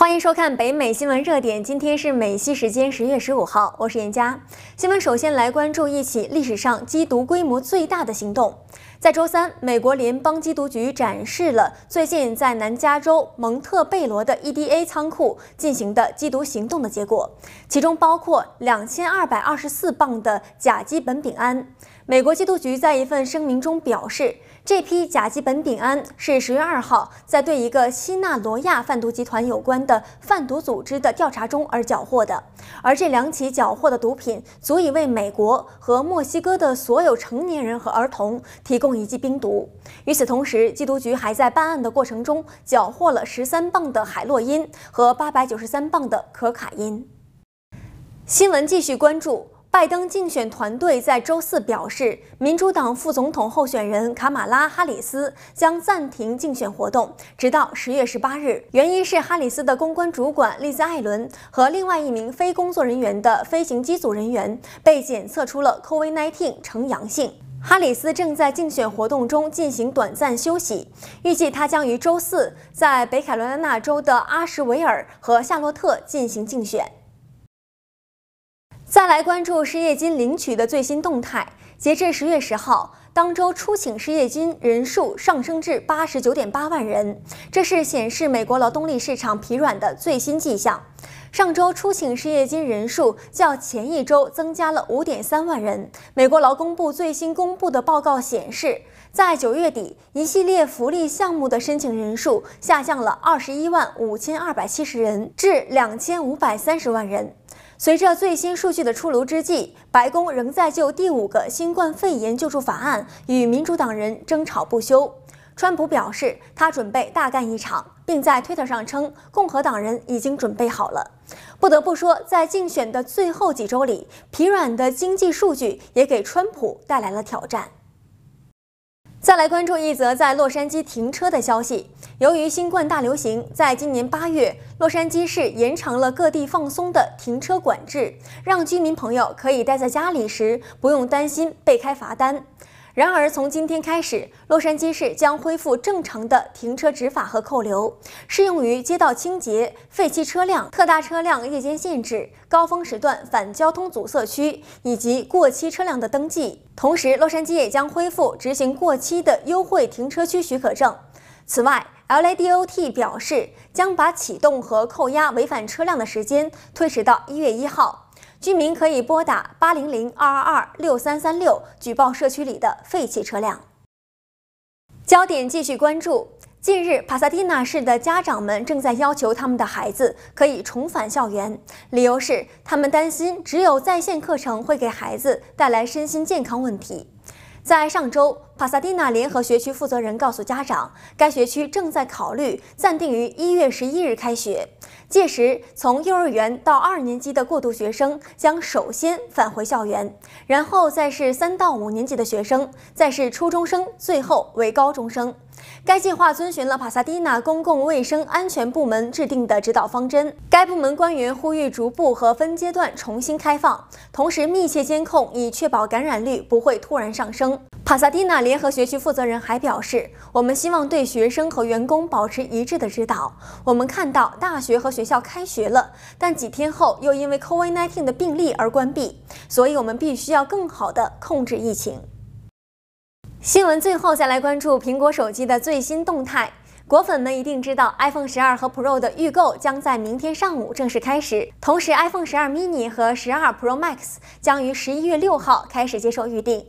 欢迎收看北美新闻热点，今天是美西时间十月十五号，我是严佳。新闻首先来关注一起历史上缉毒规模最大的行动。在周三，美国联邦缉毒局展示了最近在南加州蒙特贝罗的 EDA 仓库进行的缉毒行动的结果，其中包括两千二百二十四磅的甲基苯丙胺。美国缉毒局在一份声明中表示，这批甲基苯丙胺是十月二号在对一个西纳罗亚贩毒集团有关的贩毒组织的调查中而缴获的，而这两起缴获的毒品足以为美国和墨西哥的所有成年人和儿童提供一剂冰毒。与此同时，缉毒局还在办案的过程中缴获了十三磅的海洛因和八百九十三磅的可卡因。新闻继续关注。拜登竞选团队在周四表示，民主党副总统候选人卡马拉·哈里斯将暂停竞选活动，直到十月十八日。原因是哈里斯的公关主管丽兹·艾伦和另外一名非工作人员的飞行机组人员被检测出了 COVID-19 呈阳性。哈里斯正在竞选活动中进行短暂休息，预计他将于周四在北卡罗来纳州的阿什维尔和夏洛特进行竞选。再来关注失业金领取的最新动态。截至十月十号，当周初请失业金人数上升至八十九点八万人，这是显示美国劳动力市场疲软的最新迹象。上周初请失业金人数较前一周增加了五点三万人。美国劳工部最新公布的报告显示，在九月底，一系列福利项目的申请人数下降了二十一万五千二百七十人，至两千五百三十万人。随着最新数据的出炉之际，白宫仍在就第五个新冠肺炎救助法案与民主党人争吵不休。川普表示，他准备大干一场，并在推特上称，共和党人已经准备好了。不得不说，在竞选的最后几周里，疲软的经济数据也给川普带来了挑战。再来关注一则在洛杉矶停车的消息。由于新冠大流行，在今年八月，洛杉矶市延长了各地放松的停车管制，让居民朋友可以待在家里时不用担心被开罚单。然而，从今天开始，洛杉矶市将恢复正常的停车执法和扣留，适用于街道清洁、废弃车辆、特大车辆夜间限制、高峰时段反交通阻塞区以及过期车辆的登记。同时，洛杉矶也将恢复执行过期的优惠停车区许可证。此外，LADOT 表示将把启动和扣押违反车辆的时间推迟到一月一号。居民可以拨打八零零二二二六三三六举报社区里的废弃车辆。焦点继续关注，近日帕萨蒂纳市的家长们正在要求他们的孩子可以重返校园，理由是他们担心只有在线课程会给孩子带来身心健康问题。在上周，帕萨蒂纳联合学区负责人告诉家长，该学区正在考虑暂定于一月十一日开学。届时，从幼儿园到二年级的过渡学生将首先返回校园，然后再是三到五年级的学生，再是初中生，最后为高中生。该计划遵循了帕萨蒂纳公共卫生安全部门制定的指导方针。该部门官员呼吁逐步和分阶段重新开放，同时密切监控，以确保感染率不会突然上升。帕萨蒂纳联合学区负责人还表示：“我们希望对学生和员工保持一致的指导。我们看到大学和学校开学了，但几天后又因为 COVID-19 的病例而关闭，所以我们必须要更好地控制疫情。”新闻最后再来关注苹果手机的最新动态。果粉们一定知道，iPhone 十二和 Pro 的预购将在明天上午正式开始，同时 iPhone 十二 mini 和十二 Pro Max 将于十一月六号开始接受预定。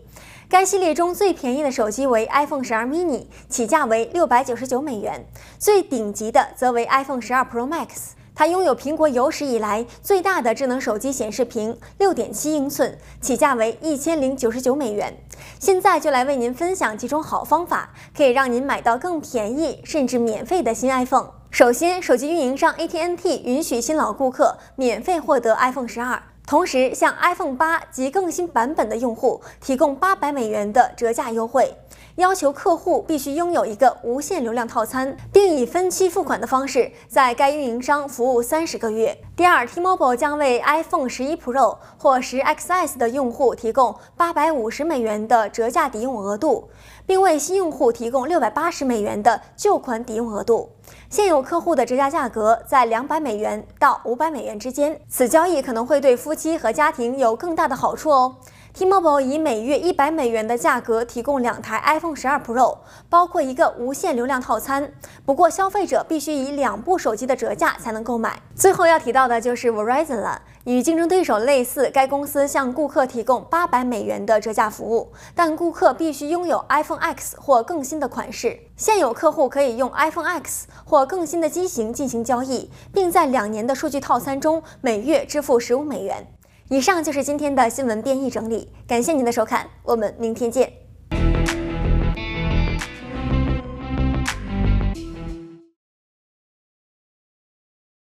该系列中最便宜的手机为 iPhone 十二 mini，起价为六百九十九美元；最顶级的则为 iPhone 十二 Pro Max。它拥有苹果有史以来最大的智能手机显示屏，六点七英寸，起价为一千零九十九美元。现在就来为您分享几种好方法，可以让您买到更便宜甚至免费的新 iPhone。首先，手机运营商 AT&T 允许新老顾客免费获得 iPhone 十二，同时向 iPhone 八及更新版本的用户提供八百美元的折价优惠。要求客户必须拥有一个无限流量套餐，并以分期付款的方式在该运营商服务三十个月。第二，T-Mobile 将为 iPhone 十一 Pro 或十 XS 的用户提供八百五十美元的折价抵用额度，并为新用户提供六百八十美元的旧款抵用额度。现有客户的折价价格在200美元到500美元之间。此交易可能会对夫妻和家庭有更大的好处哦。T-Mobile 以每月一百美元的价格提供两台 iPhone 12 Pro，包括一个无限流量套餐。不过，消费者必须以两部手机的折价才能购买。最后要提到的就是 Verizon 了，与竞争对手类似，该公司向顾客提供八百美元的折价服务，但顾客必须拥有 iPhone X 或更新的款式。现有客户可以用 iPhone X 或更新的机型进行交易，并在两年的数据套餐中每月支付十五美元。以上就是今天的新闻编译整理，感谢您的收看，我们明天见。